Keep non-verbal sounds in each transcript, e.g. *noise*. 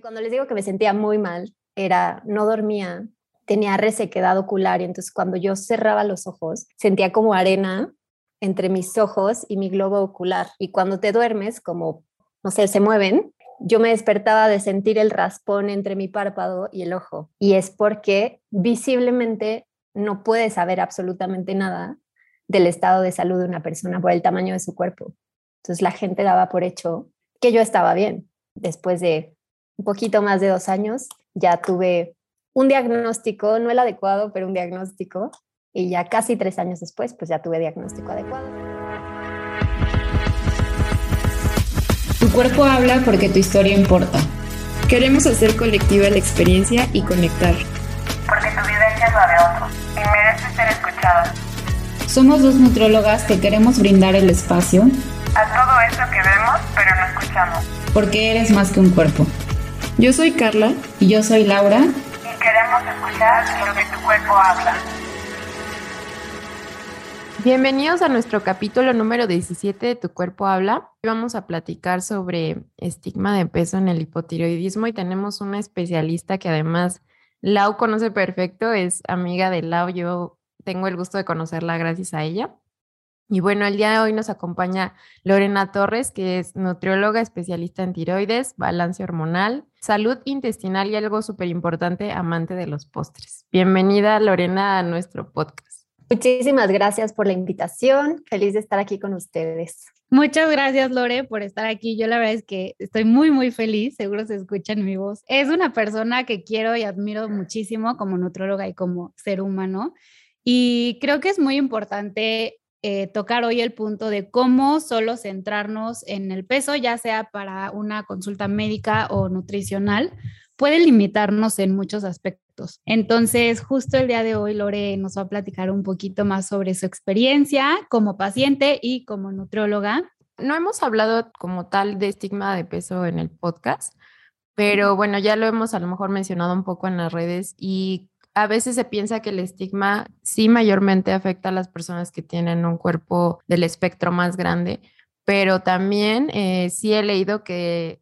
Cuando les digo que me sentía muy mal, era no dormía, tenía resequedad ocular y entonces cuando yo cerraba los ojos sentía como arena entre mis ojos y mi globo ocular. Y cuando te duermes, como, no sé, se mueven, yo me despertaba de sentir el raspón entre mi párpado y el ojo. Y es porque visiblemente no puedes saber absolutamente nada del estado de salud de una persona por el tamaño de su cuerpo. Entonces la gente daba por hecho que yo estaba bien. Después de un poquito más de dos años, ya tuve un diagnóstico, no el adecuado, pero un diagnóstico. Y ya casi tres años después, pues ya tuve diagnóstico adecuado. Tu cuerpo habla porque tu historia importa. Queremos hacer colectiva la experiencia y conectar. Porque tu vivencia es la de otros y merece ser escuchada. Somos dos nutrólogas que queremos brindar el espacio a todo eso que vemos pero no escuchamos. Porque eres más que un cuerpo. Yo soy Carla. Y yo soy Laura. Y queremos escuchar lo que tu cuerpo habla. Bienvenidos a nuestro capítulo número 17 de Tu cuerpo habla. Vamos a platicar sobre estigma de peso en el hipotiroidismo y tenemos una especialista que además Lau conoce perfecto, es amiga de Lau. Yo tengo el gusto de conocerla gracias a ella. Y bueno, el día de hoy nos acompaña Lorena Torres, que es nutrióloga especialista en tiroides, balance hormonal, salud intestinal y algo súper importante, amante de los postres. Bienvenida, Lorena, a nuestro podcast. Muchísimas gracias por la invitación. Feliz de estar aquí con ustedes. Muchas gracias, Lore, por estar aquí. Yo la verdad es que estoy muy, muy feliz. Seguro se escucha en mi voz. Es una persona que quiero y admiro muchísimo como nutrióloga y como ser humano. Y creo que es muy importante eh, tocar hoy el punto de cómo solo centrarnos en el peso, ya sea para una consulta médica o nutricional, puede limitarnos en muchos aspectos. Entonces, justo el día de hoy, Lore nos va a platicar un poquito más sobre su experiencia como paciente y como nutrióloga. No hemos hablado como tal de estigma de peso en el podcast, pero bueno, ya lo hemos a lo mejor mencionado un poco en las redes y a veces se piensa que el estigma sí mayormente afecta a las personas que tienen un cuerpo del espectro más grande, pero también eh, sí he leído que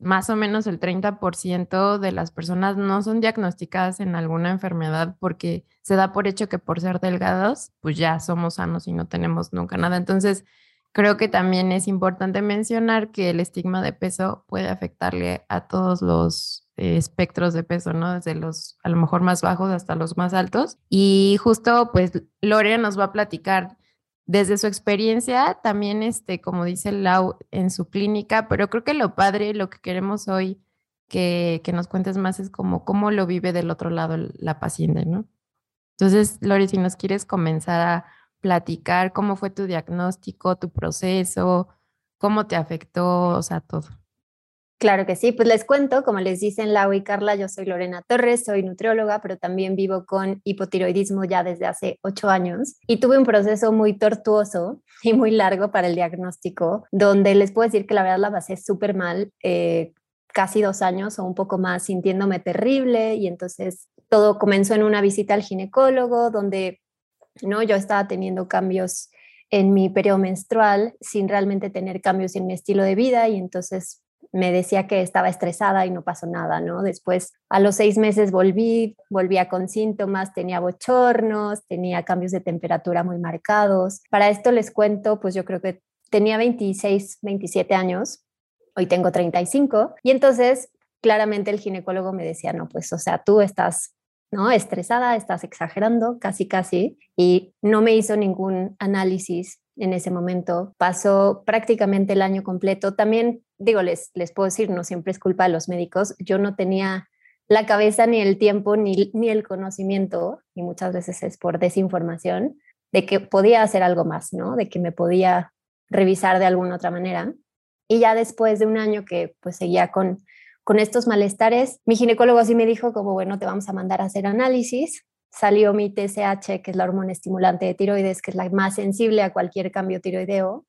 más o menos el 30% de las personas no son diagnosticadas en alguna enfermedad porque se da por hecho que por ser delgados, pues ya somos sanos y no tenemos nunca nada. Entonces, creo que también es importante mencionar que el estigma de peso puede afectarle a todos los eh, espectros de peso, ¿no? Desde los a lo mejor más bajos hasta los más altos. Y justo, pues, Lore nos va a platicar desde su experiencia, también, este, como dice Lau, en su clínica, pero creo que lo padre, lo que queremos hoy que, que nos cuentes más es como cómo lo vive del otro lado la paciente, ¿no? Entonces, Lore, si nos quieres comenzar a platicar cómo fue tu diagnóstico, tu proceso, cómo te afectó, o sea, todo. Claro que sí, pues les cuento, como les dicen Lau y Carla, yo soy Lorena Torres, soy nutrióloga, pero también vivo con hipotiroidismo ya desde hace ocho años y tuve un proceso muy tortuoso *laughs* y muy largo para el diagnóstico, donde les puedo decir que la verdad la pasé súper mal, eh, casi dos años o un poco más sintiéndome terrible y entonces todo comenzó en una visita al ginecólogo donde no yo estaba teniendo cambios en mi periodo menstrual sin realmente tener cambios en mi estilo de vida y entonces me decía que estaba estresada y no pasó nada, ¿no? Después, a los seis meses volví, volvía con síntomas, tenía bochornos, tenía cambios de temperatura muy marcados. Para esto les cuento, pues yo creo que tenía 26, 27 años, hoy tengo 35, y entonces claramente el ginecólogo me decía, no, pues, o sea, tú estás ¿no? Estresada, estás exagerando, casi, casi, y no me hizo ningún análisis en ese momento. Pasó prácticamente el año completo. También, digo, les, les puedo decir, no siempre es culpa de los médicos. Yo no tenía la cabeza ni el tiempo ni, ni el conocimiento, y muchas veces es por desinformación, de que podía hacer algo más, ¿no? De que me podía revisar de alguna otra manera. Y ya después de un año que pues seguía con, con estos malestares, mi ginecólogo así me dijo como, bueno, te vamos a mandar a hacer análisis salió mi TSH, que es la hormona estimulante de tiroides, que es la más sensible a cualquier cambio tiroideo,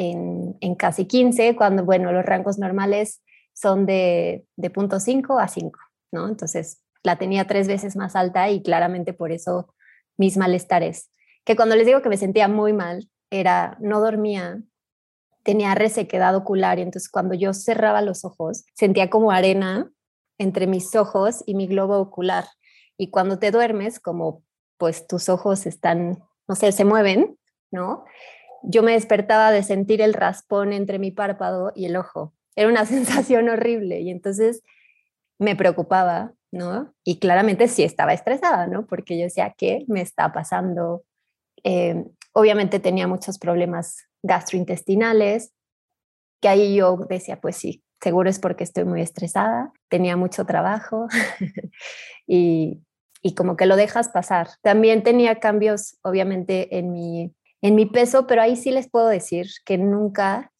en, casi 15, cuando, bueno, los rangos normales son de, de 0.5 a 5, ¿no? Entonces, la tenía tres veces más alta y claramente por eso mis malestares. Que cuando les digo que me sentía muy mal, era, no dormía, tenía resequedad ocular y entonces cuando yo cerraba los ojos, sentía como arena entre mis ojos y mi globo ocular. Y cuando te duermes, como pues tus ojos están, no sé, se mueven, ¿no? Yo me despertaba de sentir el raspón entre mi párpado y el ojo. Era una *laughs* sensación horrible y entonces me preocupaba, ¿no? Y claramente sí estaba estresada, ¿no? Porque yo decía, ¿qué me está pasando? Eh, obviamente tenía muchos problemas gastrointestinales, que ahí yo decía, pues sí, seguro es porque estoy muy estresada, tenía mucho trabajo *laughs* y, y, como que lo dejas pasar. También tenía cambios, obviamente, en mi, en mi peso, pero ahí sí les puedo decir que nunca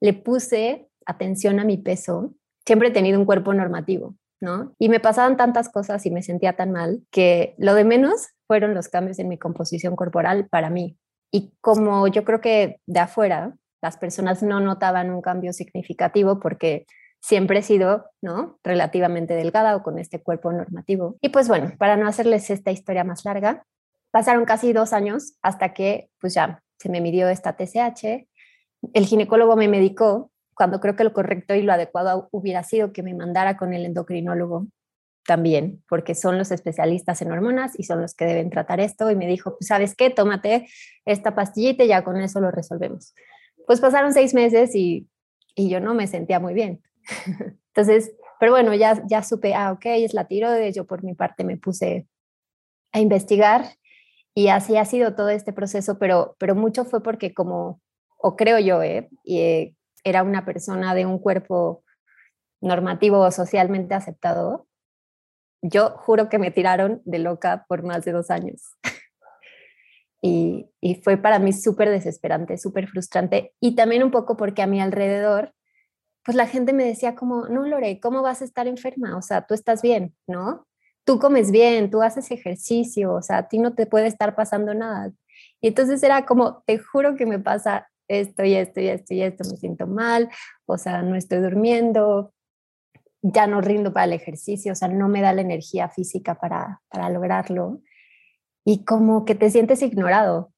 le puse atención a mi peso. Siempre he tenido un cuerpo normativo, ¿no? Y me pasaban tantas cosas y me sentía tan mal que lo de menos fueron los cambios en mi composición corporal para mí. Y como yo creo que de afuera las personas no notaban un cambio significativo porque siempre he sido, ¿no? Relativamente delgada o con este cuerpo normativo. Y pues bueno, para no hacerles esta historia más larga, pasaron casi dos años hasta que pues ya se me midió esta TSH. El ginecólogo me medicó cuando creo que lo correcto y lo adecuado hubiera sido que me mandara con el endocrinólogo también, porque son los especialistas en hormonas y son los que deben tratar esto. Y me dijo, pues, ¿sabes qué? Tómate esta pastillita y ya con eso lo resolvemos. Pues pasaron seis meses y, y yo no me sentía muy bien. *laughs* Entonces, pero bueno, ya, ya supe, ah, ok, es la tiroides. Yo por mi parte me puse a investigar y así ha sido todo este proceso, pero, pero mucho fue porque como, o creo yo, ¿eh? Eh, era una persona de un cuerpo normativo o socialmente aceptado, yo juro que me tiraron de loca por más de dos años. *laughs* y, y, fue para mí súper desesperante, súper frustrante. Y también un poco porque a mi alrededor, pues la gente me decía como, no, Lore, ¿cómo vas a estar enferma? O sea, tú estás bien, ¿no? Tú comes bien, tú haces ejercicio, o sea, a ti no te puede estar pasando nada. Y entonces era como, te juro que me pasa esto y esto y esto y esto, me siento mal, o sea, no estoy durmiendo, ya no rindo para el ejercicio, o sea, no me da la energía física para, para lograrlo. Y como que te sientes ignorado,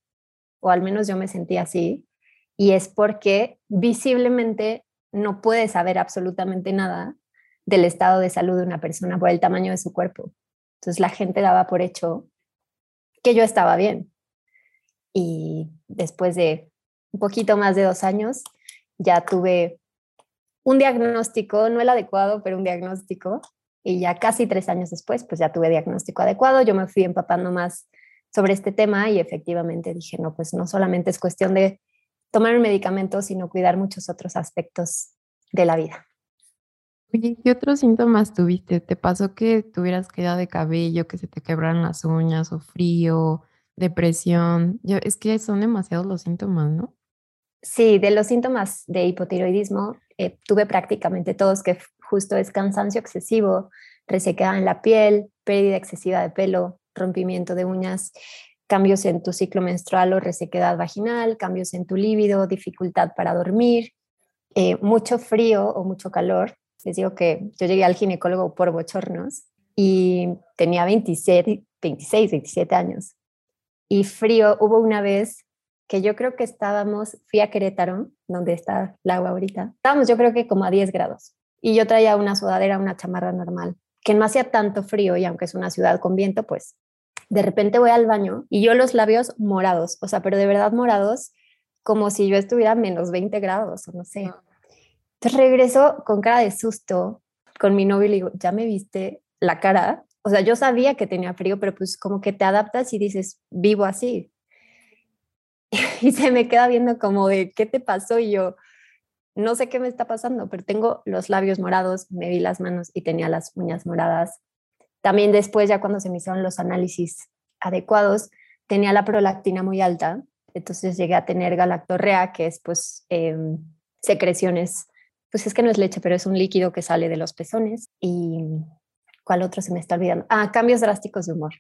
o al menos yo me sentí así, y es porque visiblemente no puedes saber absolutamente nada del estado de salud de una persona por el tamaño de su cuerpo. Entonces la gente daba por hecho que yo estaba bien. Y después de un poquito más de dos años, ya tuve un diagnóstico, no el adecuado, pero un diagnóstico. Y ya casi tres años después, pues ya tuve diagnóstico adecuado. Yo me fui empapando más sobre este tema y efectivamente dije, no, pues no solamente es cuestión de tomar un medicamento, sino cuidar muchos otros aspectos de la vida. Oye, ¿qué otros síntomas tuviste? ¿Te pasó que tuvieras caída de cabello, que se te quebraran las uñas o frío, depresión? es que son demasiados los síntomas, ¿no? Sí, de los síntomas de hipotiroidismo eh, tuve prácticamente todos, que justo es cansancio excesivo, resequedad en la piel, pérdida excesiva de pelo, rompimiento de uñas, cambios en tu ciclo menstrual o resequedad vaginal, cambios en tu líbido, dificultad para dormir, eh, mucho frío o mucho calor. Les digo que yo llegué al ginecólogo por bochornos y tenía 26, 27 años. Y frío, hubo una vez que yo creo que estábamos, fui a Querétaro, donde está el agua ahorita, estábamos yo creo que como a 10 grados y yo traía una sudadera, una chamarra normal, que no hacía tanto frío y aunque es una ciudad con viento, pues de repente voy al baño y yo los labios morados, o sea, pero de verdad morados, como si yo estuviera a menos 20 grados o no sé. Entonces regreso con cara de susto con mi novio y le digo, ¿ya me viste la cara? O sea, yo sabía que tenía frío, pero pues como que te adaptas y dices, vivo así, *laughs* y se me queda viendo como de, ¿qué te pasó? Y yo, no sé qué me está pasando, pero tengo los labios morados, me vi las manos y tenía las uñas moradas. También después, ya cuando se me hicieron los análisis adecuados, tenía la prolactina muy alta, entonces llegué a tener galactorrea, que es pues em, secreciones, pues es que no es leche, pero es un líquido que sale de los pezones. ¿Y cuál otro se me está olvidando? Ah, cambios drásticos de humor.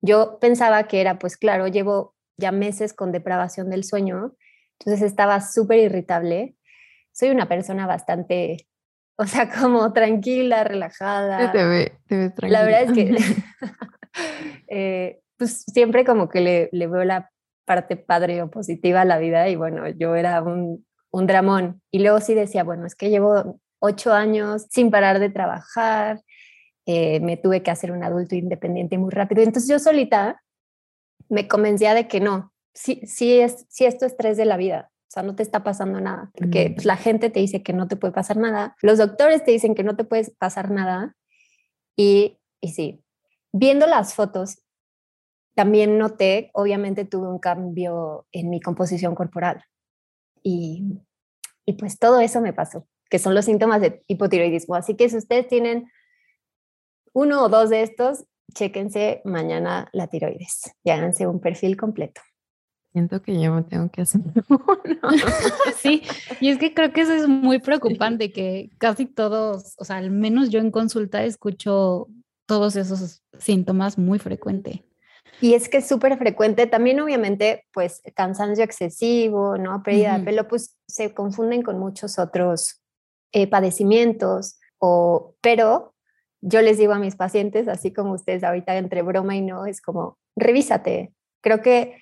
Yo pensaba que era, pues claro, llevo ya meses con depravación del sueño, entonces estaba súper irritable. Soy una persona bastante, o sea, *laughs* como tranquila, relajada. Te ve, te ves tranquila. La verdad es que, *laughs* *laughs* eh, pues siempre como que le, le, veo la parte padre o positiva a la vida y bueno, yo era un, un dramón. Y luego sí decía, bueno, es que llevo ocho años sin parar de trabajar, eh, me tuve que hacer un adulto independiente muy rápido. Entonces yo solita me convencía de que no, sí, sí, es, sí esto es estrés de la vida, o sea, no te está pasando nada, porque pues, la gente te dice que no te puede pasar nada, los doctores te dicen que no te puede pasar nada, y, y sí, viendo las fotos, también noté, obviamente tuve un cambio en mi composición corporal, y, y pues todo eso me pasó, que son los síntomas de hipotiroidismo. Así que si ustedes tienen uno o dos de estos, chéquense mañana la tiroides y háganse un perfil completo. Siento que yo me tengo que hacer *laughs* sí, y es que creo que eso es muy preocupante, que casi todos, o sea, al menos yo en consulta escucho todos esos síntomas muy frecuente. Y es que es súper frecuente, también obviamente, pues cansancio excesivo, ¿no? Pérdida de pelo, pues se confunden con muchos otros eh, padecimientos, o, pero yo les digo a mis pacientes, así como ustedes ahorita entre broma y no, es como, revísate. Creo que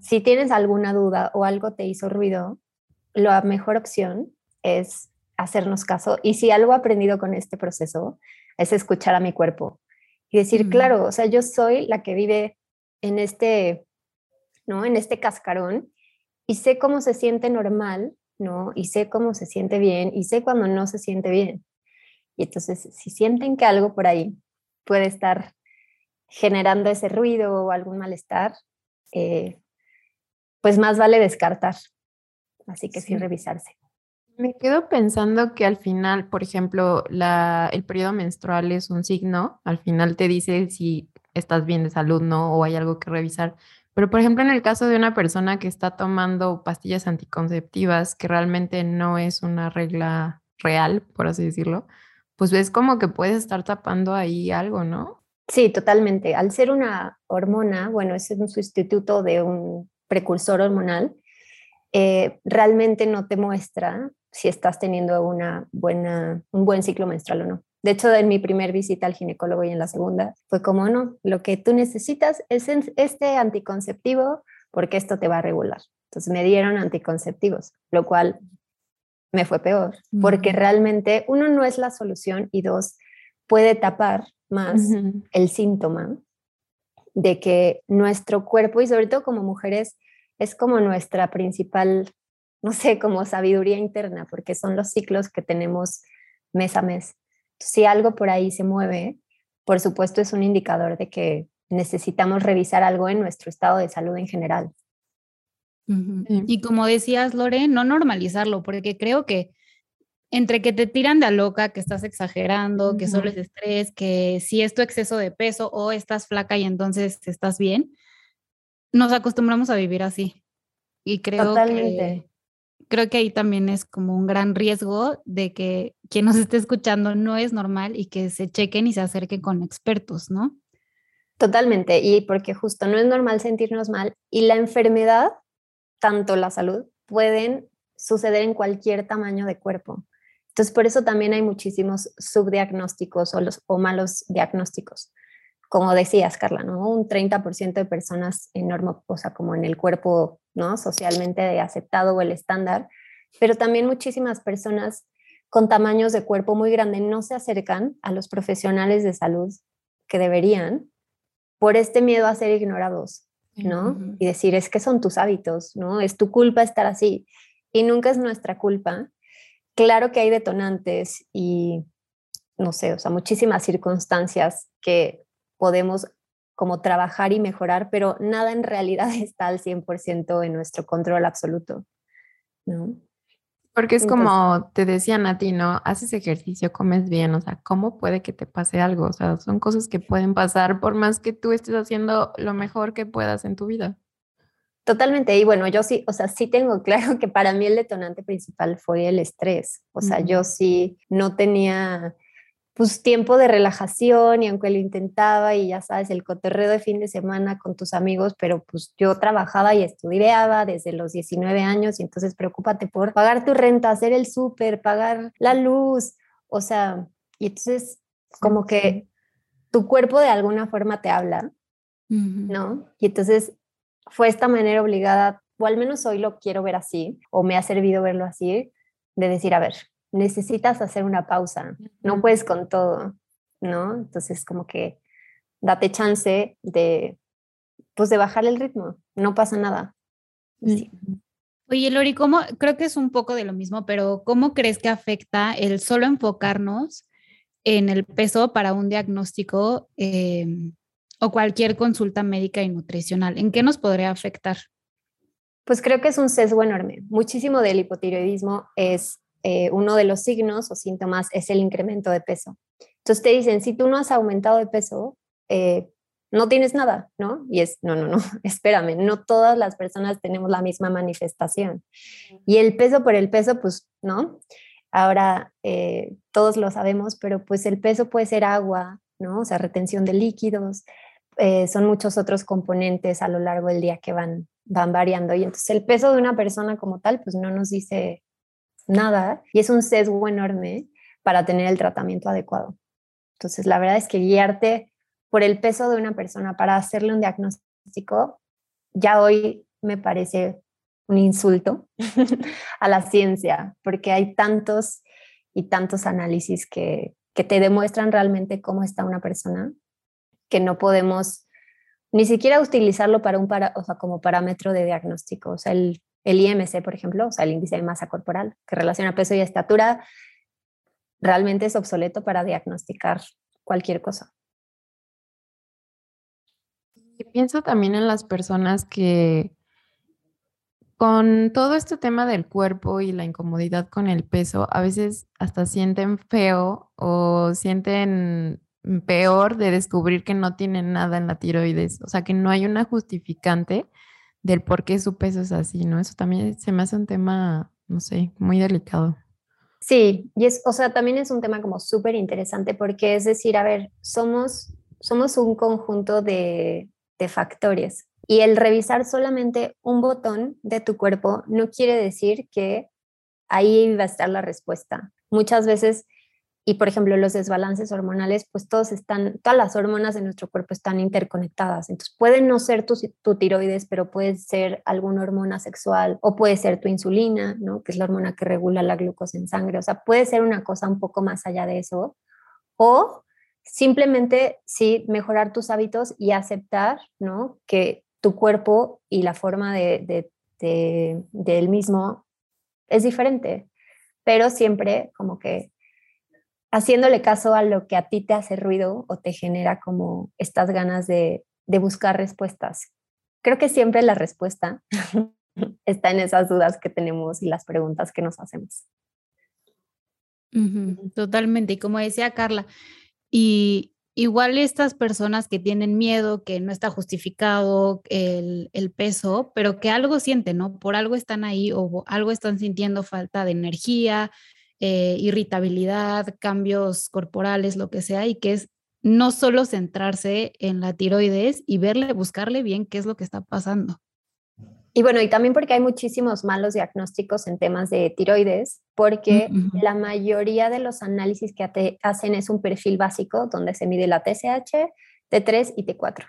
si tienes alguna duda o algo te hizo ruido, la mejor opción es hacernos caso. Y si algo he aprendido con este proceso, es escuchar a mi cuerpo y decir, claro, o sea, yo soy la que vive en este, ¿no? En este cascarón y sé cómo se siente normal, ¿no? Y sé cómo se siente bien y sé cuando no se siente bien. Y entonces, si sienten que algo por ahí puede estar generando ese ruido o algún malestar, eh, pues más vale descartar. Así que sí. revisarse. Me quedo pensando que al final, por ejemplo, la, el periodo menstrual es un signo, al final te dice si estás bien de salud, ¿no? O hay algo que revisar. Pero, por ejemplo, en el caso de una persona que está tomando pastillas anticonceptivas, que realmente no es una regla real, por así decirlo, pues ves como que puedes estar tapando ahí algo, ¿no? Sí, totalmente. Al ser una hormona, bueno, es un sustituto de un precursor hormonal, eh, realmente no te muestra si estás teniendo una buena, un buen ciclo menstrual o no. De hecho, en mi primer visita al ginecólogo y en la segunda, fue como, no, lo que tú necesitas es este anticonceptivo porque esto te va a regular. Entonces me dieron anticonceptivos, lo cual me fue peor, porque realmente uno no es la solución y dos, puede tapar más el síntoma de que nuestro cuerpo y sobre todo como mujeres es como nuestra principal, no sé, como sabiduría interna, porque son los ciclos que tenemos mes a mes. Si algo por ahí se mueve, por supuesto es un indicador de que necesitamos revisar algo en nuestro estado de salud en general. Y como decías, Lore, no normalizarlo, porque creo que entre que te tiran de a loca, que estás exagerando, que solo es estrés, que si es tu exceso de peso o estás flaca y entonces estás bien, nos acostumbramos a vivir así. Y creo que creo que ahí también es como un gran riesgo de que quien nos esté escuchando no es normal y que se chequen y se acerquen con expertos, ¿no? Totalmente, y porque justo no es normal sentirnos mal y la enfermedad tanto la salud, pueden suceder en cualquier tamaño de cuerpo. Entonces, por eso también hay muchísimos subdiagnósticos o, los, o malos diagnósticos. Como decías, Carla, ¿no? Un 30% de personas en norma, o sea, como en el cuerpo, ¿no? Socialmente aceptado o el estándar, pero también muchísimas personas con tamaños de cuerpo muy grande no se acercan a los profesionales de salud que deberían por este miedo a ser ignorados ¿no? Y decir, es que son tus hábitos, ¿no? Es tu culpa estar así. Y nunca es nuestra culpa. Claro que hay detonantes y, no sé, o sea, muchísimas circunstancias que podemos como trabajar y mejorar, pero nada en realidad *laughs* está al 100% en nuestro control absoluto, ¿no? Porque es como te decían a ti, ¿no? Haces ejercicio, comes bien, o sea, ¿cómo puede que te pase algo? O sea, son cosas que pueden pasar por más que tú estés haciendo lo mejor que puedas en tu vida. Totalmente, y bueno, yo sí, o sea, sí tengo *laughs* claro que para mí el detonante principal fue el estrés, o sea, yo sí no tenía pues tiempo de relajación y aunque lo intentaba y ya sabes, el cotorreo de fin de semana con tus amigos, pero pues yo trabajaba y estudiaba desde los 19 años y entonces preocúpate por pagar tu renta, hacer el súper, pagar la luz, o sea, y entonces como que tu cuerpo de alguna forma te habla, ¿no? Y entonces fue esta manera obligada, o al menos hoy lo quiero ver así, o me ha servido verlo así, de decir, a ver, necesitas hacer una pausa, no puedes con todo. ¿no? Entonces como que date chance de, pues de bajar el ritmo, no pasa nada. Sí. Oye, Lori, ¿cómo, creo que es un poco de lo mismo, pero ¿cómo crees que afecta el solo enfocarnos en el peso para un diagnóstico em, o cualquier consulta médica y nutricional? ¿En qué nos podría afectar? Pues creo que es un sesgo enorme. Muchísimo del hipotiroidismo es eh, uno de los signos o síntomas es el incremento de peso. Entonces te dicen, si tú no has aumentado de peso, eh, no tienes nada, ¿no? Y es, no, no, no, *laughs* espérame, no todas las personas tenemos la misma manifestación. Y el peso por el peso, pues, ¿no? Ahora eh, todos lo sabemos, pero pues el peso puede ser agua, ¿no? O sea, retención de líquidos, eh, son muchos otros componentes a lo largo del día que van, van variando. Y entonces el peso de una persona como tal, pues no nos dice nada y es un sesgo enorme para tener el tratamiento adecuado. Entonces, la verdad es que guiarte por el peso de una persona para hacerle un diagnóstico, ya hoy me parece un insulto *laughs* a la ciencia, porque hay tantos y tantos análisis que, que te demuestran realmente cómo está una persona, que no podemos ni siquiera utilizarlo para un para, o sea, como parámetro de diagnóstico. O sea, el, el IMC, por ejemplo, o sea, el índice de masa corporal, que relaciona peso y estatura, realmente es obsoleto para diagnosticar cualquier cosa. Y pienso también en las personas que con todo este tema del cuerpo y la incomodidad con el peso, a veces hasta sienten feo o sienten peor de descubrir que no tienen nada en la tiroides, o sea, que no hay una justificante del por qué su peso es así, ¿no? Eso también se me hace un tema, no sé, muy delicado. Sí, y es, o sea, también es un tema como súper interesante porque es decir, a ver, somos, somos un conjunto de, de factores. Y el revisar solamente un botón de tu cuerpo no quiere decir que ahí va a estar la respuesta. Muchas veces, y por ejemplo los desbalances hormonales, pues todos están, todas las hormonas de nuestro cuerpo están interconectadas. Entonces puede no ser tu, tu tiroides, pero puede ser alguna hormona sexual o puede ser tu insulina, ¿no? que es la hormona que regula la glucosa en sangre. O sea, puede ser una cosa un poco más allá de eso. O Simplemente, sí, mejorar tus hábitos y aceptar, ¿no? Que tu cuerpo y la forma de, de, él mismo es diferente, pero siempre como que haciéndole caso a lo que a ti te hace ruido o te genera como estas ganas de, de buscar respuestas. Creo que siempre la respuesta *laughs* está en esas dudas que tenemos y las preguntas que nos hacemos. totalmente. Y como decía Carla, y igual estas personas que tienen miedo, que no está justificado el, peso, pero que algo sienten, ¿no? Por algo están ahí o algo están sintiendo falta de energía, eh, irritabilidad, cambios corporales, lo que sea, y que es no solo centrarse en la tiroides y verle, buscarle bien qué es lo que está pasando. Y bueno, y también porque hay muchísimos malos diagnósticos en temas de tiroides, porque la mayoría de los análisis que hacen es un perfil básico donde se mide la TSH, T3 y T4,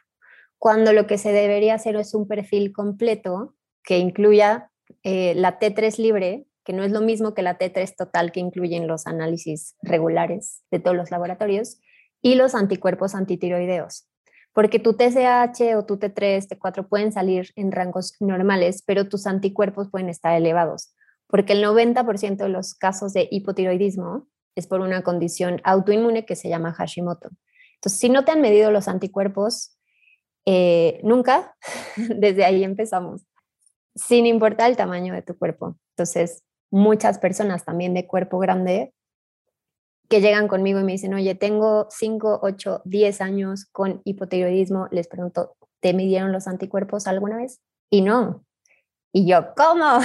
cuando lo que se debería hacer es un perfil completo que incluya eh, la T3 libre, no es lo mismo que la T3 total que incluyen los análisis regulares de todos los laboratorios, y los anticuerpos antitiroideos porque tu TSH o tu T3, T4 pueden salir en rangos normales, pero tus anticuerpos pueden estar elevados, porque el 90% de los casos de hipotiroidismo es por una condición autoinmune que se llama Hashimoto. Entonces, si no te han medido los anticuerpos eh, nunca, *laughs* desde ahí empezamos, sin importar el tamaño de tu cuerpo. Entonces, muchas personas también de cuerpo grande que llegan conmigo y me dicen, oye, tengo 5, 8, 10 años con hipotiroidismo, les pregunto, ¿te midieron los anticuerpos alguna vez? Y no. Y yo, ¿cómo?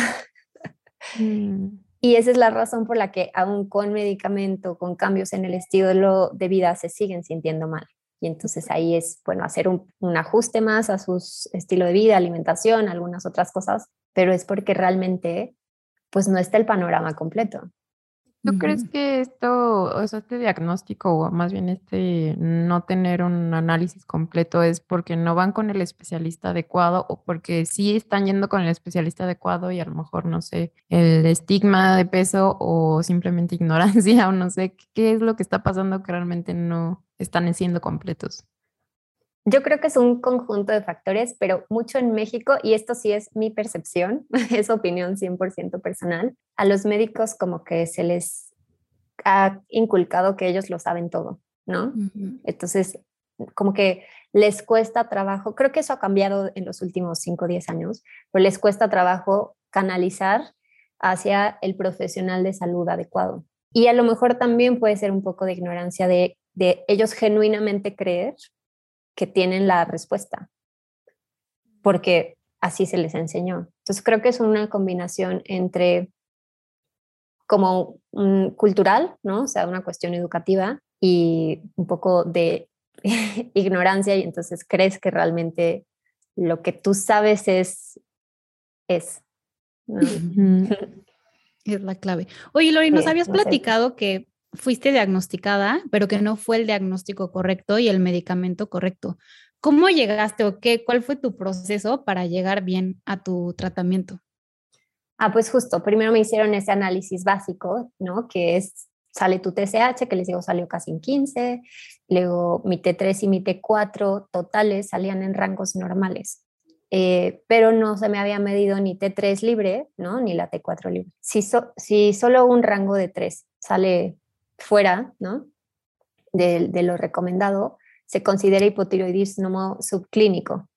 Mm. Y esa es la razón por la que aún con medicamento, con cambios en el estilo de vida, se siguen sintiendo mal. Y entonces ahí es, bueno, hacer un, un ajuste más a su estilo de vida, alimentación, algunas otras cosas, pero es porque realmente, pues no está el panorama completo. ¿Tú crees que esto, o sea, este diagnóstico, o más bien este no tener un análisis completo, es porque no van con el especialista adecuado o porque sí están yendo con el especialista adecuado y a lo mejor, no sé, el estigma de peso o simplemente *laughs* ignorancia o no sé qué es lo que está pasando que realmente no están siendo completos? Yo creo que es un conjunto de factores, pero mucho en México, y esto sí es mi percepción, *laughs* es opinión 100% personal, a los médicos como que se les ha inculcado que ellos lo saben todo, ¿no? Entonces, como que les cuesta trabajo, creo que eso ha cambiado en los últimos 5 o 10 años, pero les cuesta trabajo canalizar hacia el profesional de salud adecuado. Y a lo mejor también puede ser un poco de ignorancia de, de ellos genuinamente creer que tienen la respuesta, porque así se les enseñó. Entonces creo que es una combinación entre como cultural, ¿no? O sea, una cuestión educativa y un poco de *laughs* ignorancia y entonces crees que realmente lo que tú sabes es es. *laughs* Es la clave. Oye, Lori, nos habías platicado que fuiste diagnosticada, pero que no fue el diagnóstico correcto y el medicamento correcto. ¿Cómo llegaste o qué, cuál fue tu proceso para llegar bien a tu tratamiento? Ah, pues justo, primero me hicieron ese análisis básico, ¿no? Que es, sale tu TSH, que les digo salió casi en 15, luego mi T3 y mi T4 totales salían en rangos normales. Eh, pero no se me había medido ni T3 libre, ¿no? Ni la T4 libre. Si, si solo un rango de 3 sale fuera ¿no? de, lo recomendado, se considera hipotiroidismo subclínico,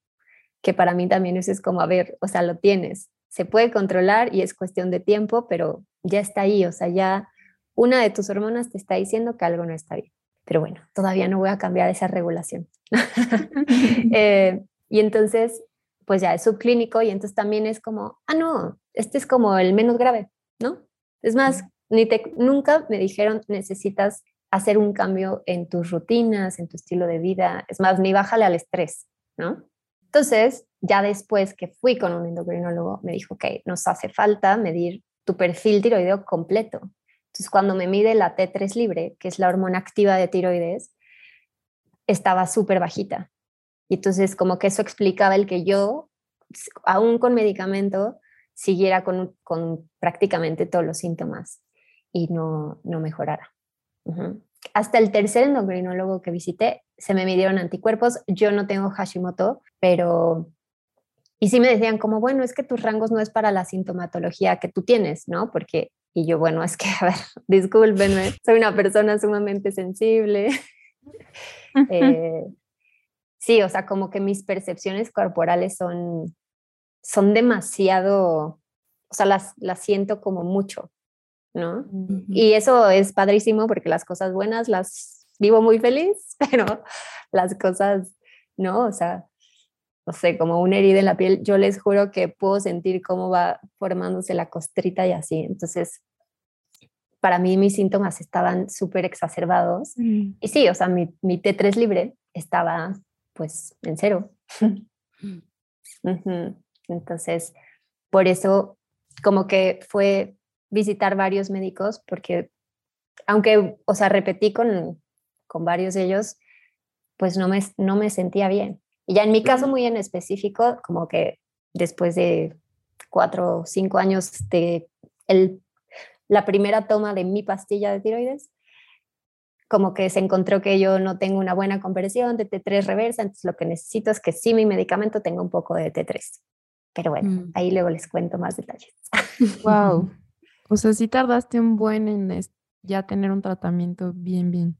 que para mí también eso es como, a ver, o sea, lo tienes, se puede controlar y es cuestión de tiempo, pero ya está ahí, o sea, ya una de tus hormonas te está diciendo que algo no está bien. Pero bueno, todavía no voy a cambiar esa regulación. *laughs* Eh, y entonces, pues ya es subclínico y entonces también es como, ah, no, este es como el menos grave, ¿no? Es más, ni nunca me dijeron necesitas hacer un cambio en tus rutinas, en tu estilo de vida, es más, ni bájale al estrés, ¿no? Entonces, ya después que fui con un endocrinólogo, me dijo, ok, nos hace falta medir tu perfil tiroideo completo. Entonces, cuando me mide la T3 libre, que es la hormona activa de tiroides, estaba súper bajita. Y entonces, como que eso explicaba el que yo, aún con medicamento, siguiera con prácticamente todos los síntomas y no, no mejorara. Hasta el tercer endocrinólogo que visité se me midieron anticuerpos. Yo no tengo Hashimoto, pero... Y sí me decían como, bueno, es que tus rangos no es para la sintomatología que tú tienes, ¿no? Porque, y yo, bueno, es que, a ver, *laughs* discúlpenme, soy una persona sumamente sensible. *laughs* Eh, sí, o sea, como que mis percepciones corporales son, son demasiado, o sea, las, las siento como mucho. ¿No? Y eso es padrísimo porque las cosas buenas las vivo muy feliz, *laughs* pero las cosas, ¿no? O sea, no sé, como una herida en la piel, yo les juro que puedo sentir cómo va formándose la costrita y así. Entonces, para mí mis síntomas estaban súper exacerbados. Y sí, o sea, mi, mi, T3 libre estaba pues en cero. *laughs* Entonces, por eso como que fue visitar varios médicos porque, aunque, o sea, repetí con, con varios de ellos, pues no me, no me sentía bien. Y ya en mi caso muy en específico, como que después de cuatro o cinco años de el, la primera toma de mi pastilla de tiroides, como que se encontró que yo no tengo una buena conversión de T3 reversa, entonces lo que necesito es que sí mi medicamento tenga un poco de T3. Pero bueno, mm. ahí luego les cuento más detalles. Wow. O sea, sí tardaste un buen en ya tener un tratamiento bien, bien.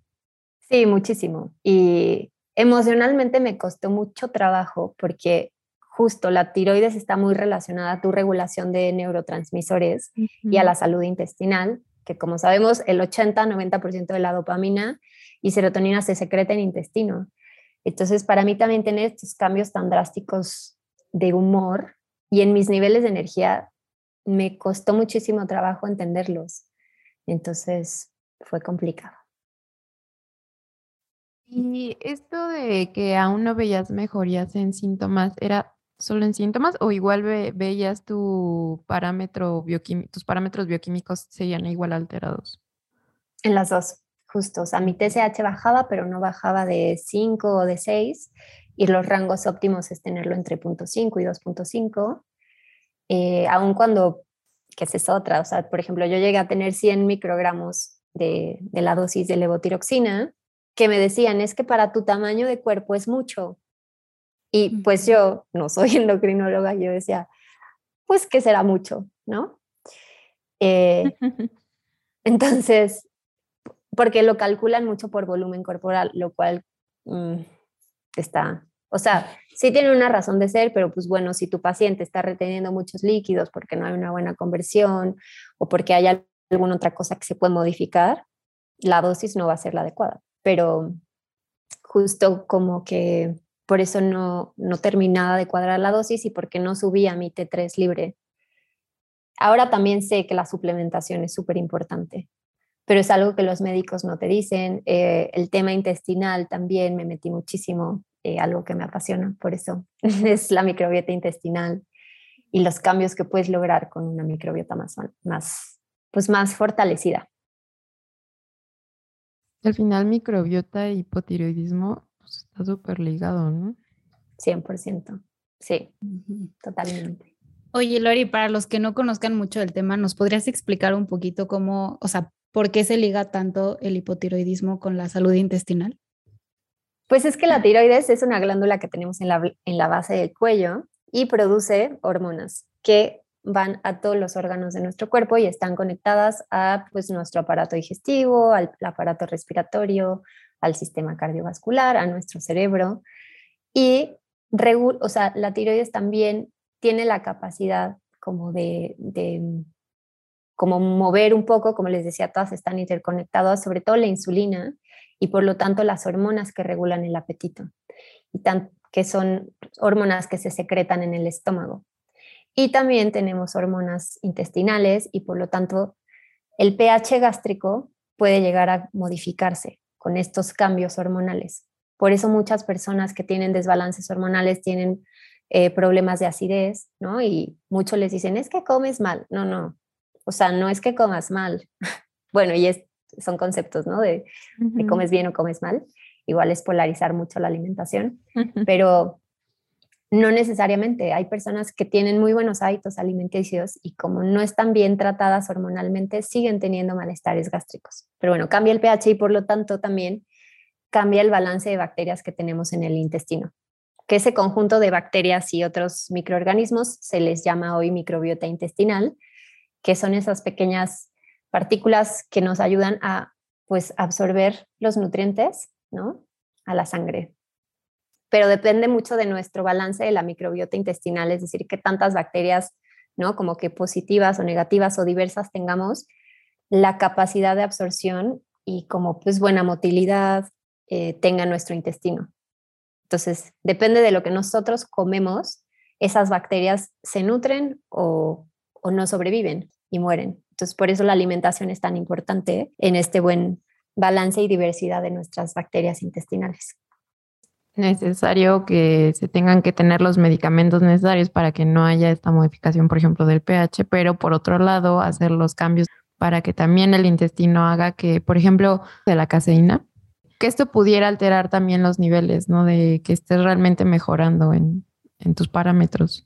Sí, muchísimo. Y emocionalmente me costó mucho trabajo porque justo la tiroides está muy relacionada a tu regulación de neurotransmisores y a la salud intestinal, que como sabemos el 80-90% de la dopamina y serotonina se secreta en intestino. Entonces, para mí también tener estos cambios tan drásticos de humor y en mis niveles de energía me costó muchísimo trabajo entenderlos. Entonces fue complicado. Y esto de que aún no veías mejorías en síntomas, ¿era solo en síntomas o igual veías tu parámetro tus parámetros bioquímicos serían igual alterados? En las dos, justo. O sea, mi TSH bajaba, pero no bajaba de 5 o de 6 y los rangos óptimos es tenerlo entre 0.5 y 2.5. Eh, aun cuando, que es otra, o sea, por ejemplo, yo llegué a tener 100 microgramos de, de la dosis de levotiroxina, que me decían, es que para tu tamaño de cuerpo es mucho. Y pues yo no soy *laughs* endocrinóloga, yo decía, pues que será mucho, ¿no? Eh, *laughs* entonces, porque lo calculan mucho por volumen corporal, lo cual mm, está, o sea, sí tiene una razón de ser, pero pues bueno, si tu paciente está reteniendo muchos líquidos porque no hay una buena conversión o porque hay alguna otra cosa que se puede modificar, la dosis no va a ser la adecuada. Pero justo como que por eso no, no terminaba de cuadrar la dosis y porque no subía mi T3 libre. Ahora también sé que la suplementación es súper importante pero es algo que los médicos no te dicen. Eh, el tema intestinal también me metí muchísimo, eh, algo que me apasiona, por eso *laughs* es la microbiota intestinal y los cambios que puedes lograr con una microbiota más, más, pues más fortalecida. Al final, microbiota y hipotiroidismo pues, está súper ligado, ¿no? 100%, sí, totalmente. Oye, Lori, para los que no conozcan mucho del tema, ¿nos podrías explicar un poquito cómo, o sea, ¿Por qué se liga tanto el hipotiroidismo con la salud intestinal? Pues es que la tiroides es una glándula que tenemos en la, en la base del cuello y produce hormonas que van a todos los órganos de nuestro cuerpo y están conectadas a pues, nuestro aparato digestivo, al aparato respiratorio, al sistema cardiovascular, a nuestro cerebro. Y o sea, la tiroides también tiene la capacidad como de como mover un poco, como les decía, todas están interconectadas, sobre todo la insulina y por lo tanto las hormonas que regulan el apetito, y que son hormonas que se secretan en el estómago. Y también tenemos hormonas intestinales y por lo tanto el pH gástrico puede llegar a modificarse con estos cambios hormonales. Por eso muchas personas que tienen desbalances hormonales tienen eh, problemas de acidez, ¿no? Y muchos les dicen, es que comes mal. No, no, o sea, no es que comas mal. *laughs* bueno, y es, son conceptos, ¿no? De, comes bien o comes mal. Igual es polarizar mucho la alimentación, pero no necesariamente. Hay personas que tienen muy buenos hábitos alimenticios y como no están bien tratadas hormonalmente, siguen teniendo malestares gástricos. Pero bueno, cambia el pH y por lo tanto también cambia el balance de bacterias que tenemos en el intestino. Que ese conjunto de bacterias y otros microorganismos se les llama hoy microbiota intestinal que son esas pequeñas partículas que nos ayudan a pues absorber los nutrientes, ¿no? A la sangre. Pero depende mucho de nuestro balance de la microbiota intestinal, es decir, qué tantas bacterias, ¿no? Como que positivas o negativas o diversas tengamos, la capacidad de absorción y como pues buena motilidad eh, tenga nuestro intestino. Entonces, depende de lo que nosotros comemos, esas bacterias se nutren o, o no sobreviven y mueren. Entonces, por eso la alimentación es tan importante en este buen balance y diversidad de nuestras bacterias intestinales. Necesario que se tengan que tener los medicamentos necesarios para que no haya esta modificación, por ejemplo, del pH, pero por otro lado, hacer los cambios para que también el intestino haga que, por ejemplo, de la caseína, que esto pudiera alterar también los niveles, ¿no? De que estés realmente mejorando en, en tus parámetros.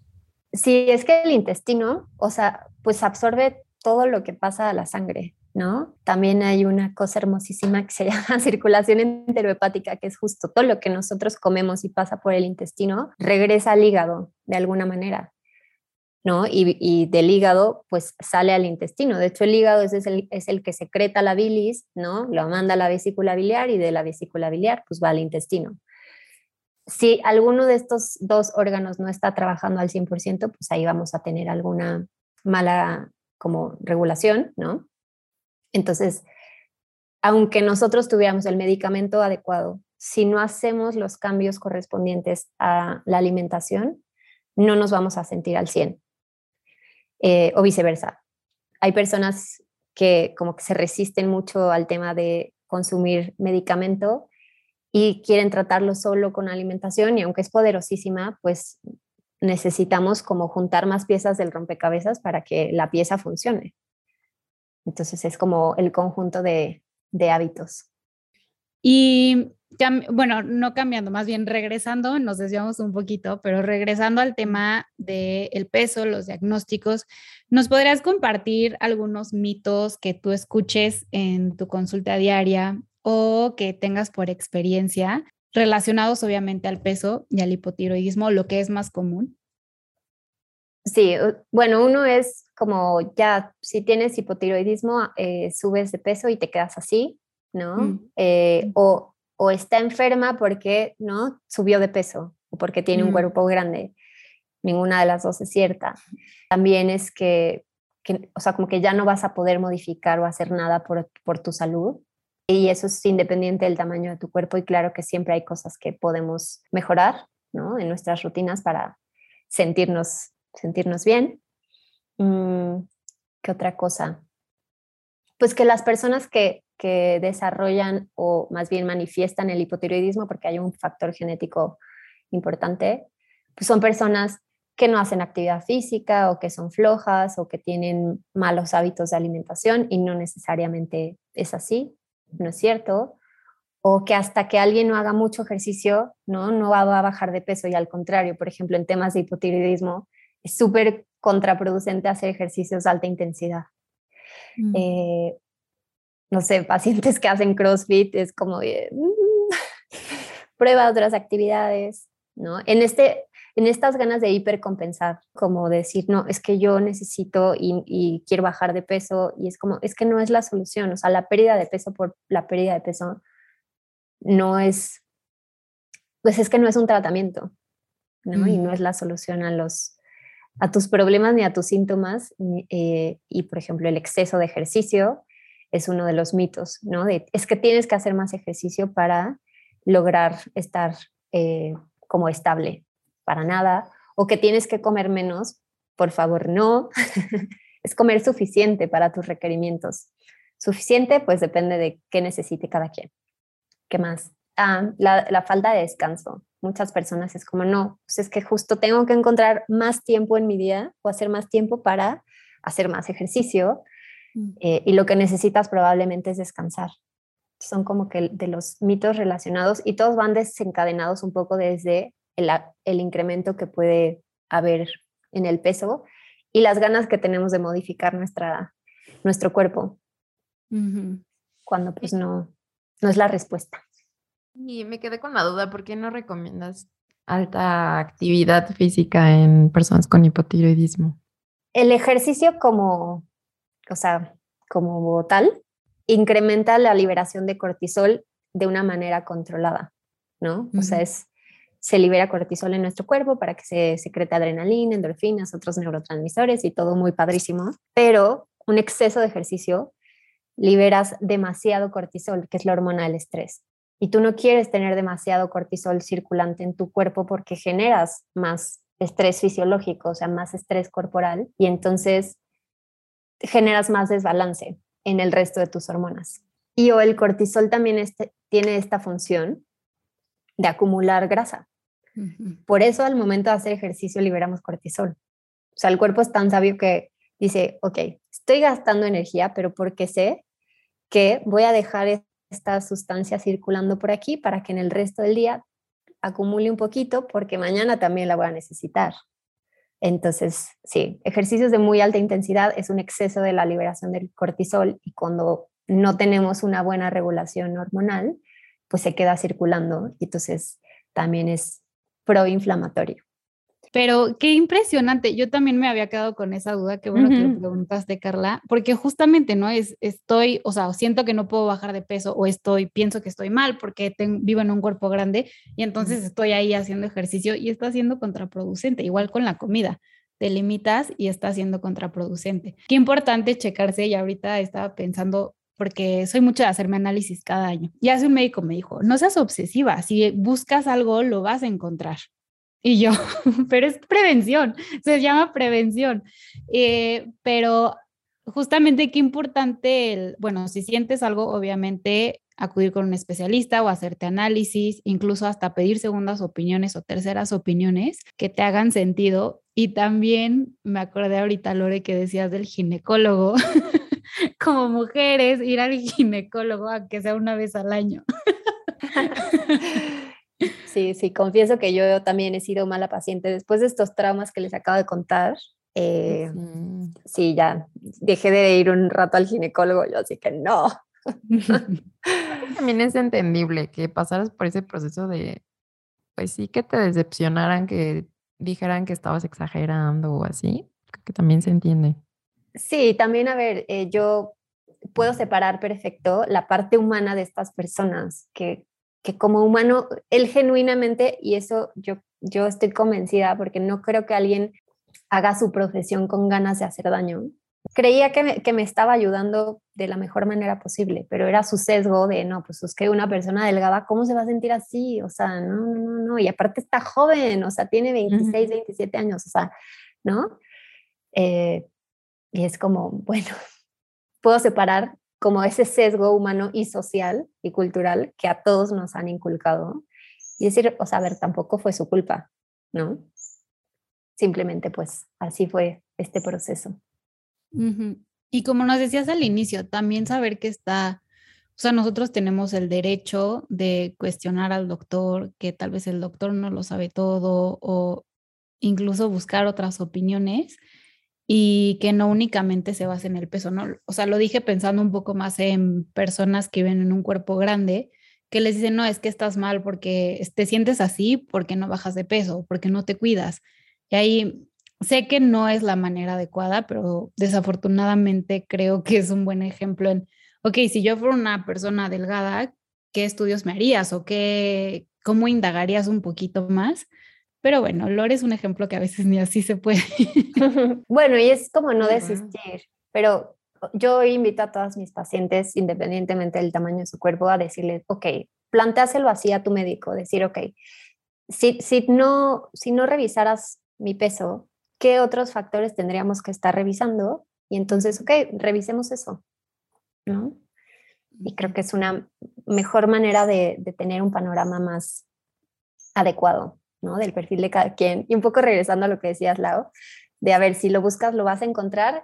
Sí, es que el intestino, o sea, pues absorbe todo lo que pasa a la sangre, ¿no? También hay una cosa hermosísima que se *laughs* llama circulación enterohepática, que es justo todo lo que nosotros comemos y pasa por el intestino, regresa al hígado de alguna manera, ¿no? Y, del hígado, pues sale al intestino. De hecho, el hígado es el, es el que secreta la bilis, ¿no? Lo manda a la vesícula biliar y de la vesícula biliar, pues va al intestino si alguno de estos dos órganos no está trabajando al 100%, pues ahí vamos a tener alguna mala como regulación, ¿no? Entonces, aunque nosotros tuviéramos el medicamento adecuado, si no hacemos los cambios correspondientes a la alimentación, no nos vamos a sentir al 100 eh, o viceversa. Hay personas que como que se resisten mucho al tema de consumir medicamento y quieren tratarlo solo con alimentación y aunque es poderosísima, pues necesitamos como juntar más piezas del rompecabezas para que la pieza funcione. Entonces es como el conjunto de, de hábitos. Y bueno, no cambiando, más bien regresando, nos desviamos un poquito, pero regresando al tema del peso, los diagnósticos, ¿nos podrías compartir algunos mitos que tú escuches en tu consulta diaria o que tengas por experiencia relacionados obviamente al peso y al hipotiroidismo, lo que es más común? Sí, bueno, uno es como ya, si tienes hipotiroidismo, eh, subes de peso y te quedas así, ¿no? Mm. Eh, o, o, está enferma porque, ¿no? Subió de peso o porque tiene un mm. cuerpo grande. Ninguna de las dos es cierta. También es que, que, o sea, como que ya no vas a poder modificar o hacer nada por, por tu salud. Y eso es independiente del tamaño de tu cuerpo y claro que siempre hay cosas que podemos mejorar, ¿no? En nuestras rutinas para sentirnos sentirnos bien. Mm, ¿Qué otra cosa? Pues que las personas que, que desarrollan o más bien manifiestan el hipotiroidismo, porque hay un factor genético importante, pues son personas que no hacen actividad física o que son flojas o que tienen malos hábitos de alimentación y no necesariamente es así, no es cierto. O que hasta que alguien no haga mucho ejercicio, no, no va a bajar de peso y al contrario, por ejemplo, en temas de hipotiroidismo, es súper contraproducente hacer ejercicios de alta intensidad. Mm. Eh, no sé, pacientes que hacen CrossFit es como mm, *laughs* prueba otras actividades, ¿no? En, este, en estas ganas de hipercompensar, como decir, no, es que yo necesito y, y, quiero bajar de peso y es como, es que no es la solución, o sea, la pérdida de peso por la pérdida de peso no es, pues es que no es un tratamiento, ¿no? Y mm. no es la solución a los, a tus problemas ni a tus síntomas. Eh, y, por ejemplo, el exceso de ejercicio es uno de los mitos, ¿no? es que tienes que hacer más ejercicio para lograr estar eh, como estable, para nada, o que tienes que comer menos, por favor, no. *laughs* es comer suficiente para tus requerimientos. Suficiente, pues depende de qué necesite cada quien. ¿Qué más? Ah, la, la falta de descanso muchas personas es como, no, pues es que justo tengo que encontrar más tiempo en mi día o hacer más tiempo para hacer más ejercicio mm. eh, y lo que necesitas probablemente es descansar. Son como que de los mitos relacionados y todos van desencadenados un poco desde el, el incremento que puede haber en el peso y las ganas que tenemos de modificar nuestra, nuestro cuerpo, cuando pues no, no es la respuesta. Y me quedé con la duda, ¿por qué no recomiendas alta actividad física en personas con hipotiroidismo? El ejercicio como, o sea, como tal, incrementa la liberación de cortisol de una manera controlada, ¿no? O sea, es, se libera cortisol en nuestro cuerpo para que se secrete adrenalina, endorfinas, otros neurotransmisores y todo muy padrísimo, pero un exceso de ejercicio liberas demasiado cortisol, que es la hormona del estrés y tú no quieres tener demasiado cortisol circulante en tu cuerpo porque generas más estrés fisiológico, o sea, más estrés corporal y entonces generas más desbalance en el resto de tus hormonas. Y o el cortisol también este, tiene esta función de acumular grasa. Por eso al momento de hacer ejercicio liberamos cortisol. O sea, el cuerpo es tan sabio que dice, ok, estoy gastando energía, pero porque sé que voy a dejar esta sustancia circulando por aquí para que en el resto del día acumule un poquito porque mañana también la voy a necesitar. Entonces, sí, ejercicios de muy alta intensidad es un exceso de la liberación del cortisol y cuando no tenemos una buena regulación hormonal, pues se queda circulando y entonces también es proinflamatorio. Pero qué impresionante. Yo también me había quedado con esa duda. Qué bueno que lo preguntaste, Carla, porque justamente, ¿no? Es, estoy, o sea, siento que no puedo bajar de peso o estoy, pienso que estoy mal porque vivo en un cuerpo grande y entonces estoy ahí haciendo ejercicio y está siendo contraproducente, igual con la comida. Te limitas y está siendo contraproducente. Qué importante checarse y ahorita estaba pensando porque soy mucho de hacerme análisis cada año. Y hace un médico me dijo, no seas obsesiva, si buscas algo, lo vas a encontrar. Y yo, *laughs* pero es prevención, se llama prevención. Eh, pero justamente qué importante, el, bueno, si sientes algo, obviamente acudir con un especialista o hacerte análisis, incluso hasta pedir segundas opiniones o terceras opiniones que te hagan sentido. Y también me acordé ahorita, Lore, que decías del ginecólogo. *laughs* *laughs* como mujeres ir al ginecólogo, aunque sea una vez al año. *laughs* Sí, sí, confieso que yo también he sido mala paciente. Después de estos traumas que les acabo de contar, eh, sí, ya dejé de ir un rato al ginecólogo, yo así que no. *laughs* También es entendible que pasaras por ese proceso de, pues sí, que te decepcionaran, que dijeran que estabas exagerando o así, que también se entiende. Sí, también, a ver, eh, yo puedo separar perfecto la parte humana de estas personas, que, que como humano, él genuinamente, y eso yo, yo estoy convencida, porque no creo que alguien haga su profesión con ganas de hacer daño. Creía que me, que me estaba ayudando de la mejor manera posible, pero era su sesgo de, no, pues es que una persona delgada, ¿cómo se va a sentir así? O sea, no, no, no, y aparte está joven, o sea, tiene 26, 27 años, o sea, ¿no? Eh, y es como, *laughs* bueno, puedo separar como ese sesgo humano y social y cultural que a todos nos han inculcado y decir, o sea, a ver, tampoco fue su culpa, ¿no? Simplemente pues así fue este proceso. Y como nos decías al inicio, también saber que está, o sea, nosotros tenemos el derecho de cuestionar al doctor, que tal vez el doctor no lo sabe todo o incluso buscar otras opiniones y que no únicamente se basa en el peso, ¿no? O sea, lo dije pensando un poco más en personas que viven en un cuerpo grande, que les dicen, no, es que estás mal porque te sientes así, porque no bajas de peso, porque no te cuidas. Y ahí sé que no es la manera adecuada, pero desafortunadamente creo que es un buen ejemplo en, ok, si yo fuera una persona delgada, ¿qué estudios me harías o qué, cómo indagarías un poquito más? Pero bueno, Lore es un ejemplo que a veces ni así se puede. *laughs* bueno, y es como no desistir, pero yo invito a todas mis pacientes, independientemente del tamaño de su cuerpo, a decirles, ok, planteáselo así a tu médico, decir, ok, si, si, no, si no revisaras mi peso, ¿qué otros factores tendríamos que estar revisando? Y entonces, ok, revisemos eso, ¿no? Y creo que es una mejor manera de, de tener un panorama más adecuado. ¿No? Del perfil de cada quien. Y un poco regresando a lo que decías, Lau, de a ver, si lo buscas, lo vas a encontrar.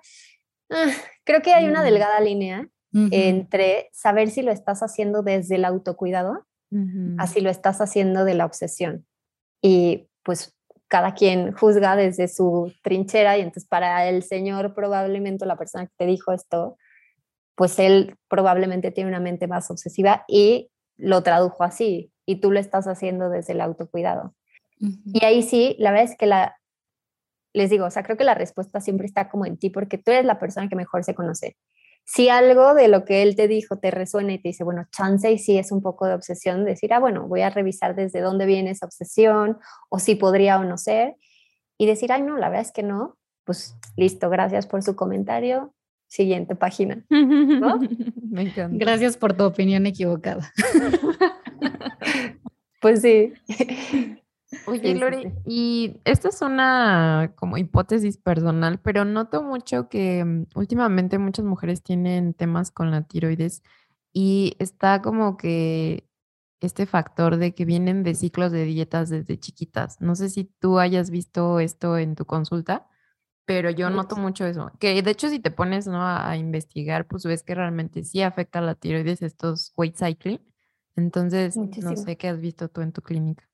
Ah, creo que hay una delgada línea entre saber si lo estás haciendo desde el autocuidado, así lo estás haciendo de la obsesión. Y pues cada quien juzga desde su trinchera y entonces para el señor probablemente la persona que te dijo esto, pues él probablemente tiene una mente más obsesiva y lo tradujo así y tú lo estás haciendo desde el autocuidado. Y ahí sí, la verdad es que la, les digo, o sea, creo que la respuesta siempre está como en ti porque tú eres la persona que mejor se conoce. Si algo de lo que él te dijo te resuena y te dice, bueno, chance y sí es un poco de obsesión, decir, ah, bueno, voy a revisar desde dónde viene esa obsesión o si podría o no ser. Y decir, ay, no, la verdad es que no, pues listo, gracias por su comentario. Siguiente página. *laughs* Me encanta. Gracias por tu opinión equivocada. *laughs* pues sí. *laughs* Oye, Lori, y esta es una como hipótesis personal, pero noto mucho que mm, últimamente muchas mujeres tienen temas con la tiroides y está como que este factor de que vienen de ciclos de dietas desde chiquitas. No sé si tú hayas visto esto en tu consulta, pero yo noto mucho eso. Que de hecho si te pones ¿no? a, a investigar, pues ves que realmente sí afecta a la tiroides estos weight cycling. Entonces, no sé qué has visto tú en tu clínica.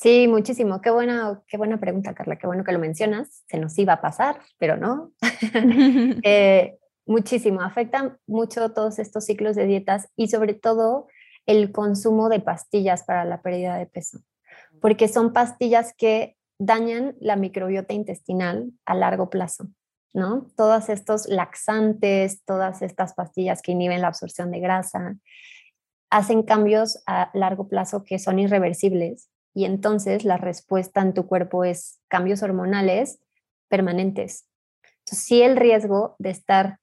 Sí, muchísimo. Qué buena, qué buena pregunta, Carla. Qué bueno que lo mencionas. Se nos iba a pasar, pero no. *laughs* *laughs* eh, muchísimo. Afectan mucho todos estos ciclos de dietas y sobre todo el consumo de pastillas para la pérdida de peso, porque son pastillas que dañan la microbiota intestinal a largo plazo. ¿no? Todos estos laxantes, todas estas pastillas que inhiben la absorción de grasa, hacen cambios a largo plazo que son irreversibles y entonces la respuesta en tu cuerpo es cambios hormonales permanentes. Entonces, sí el riesgo de estar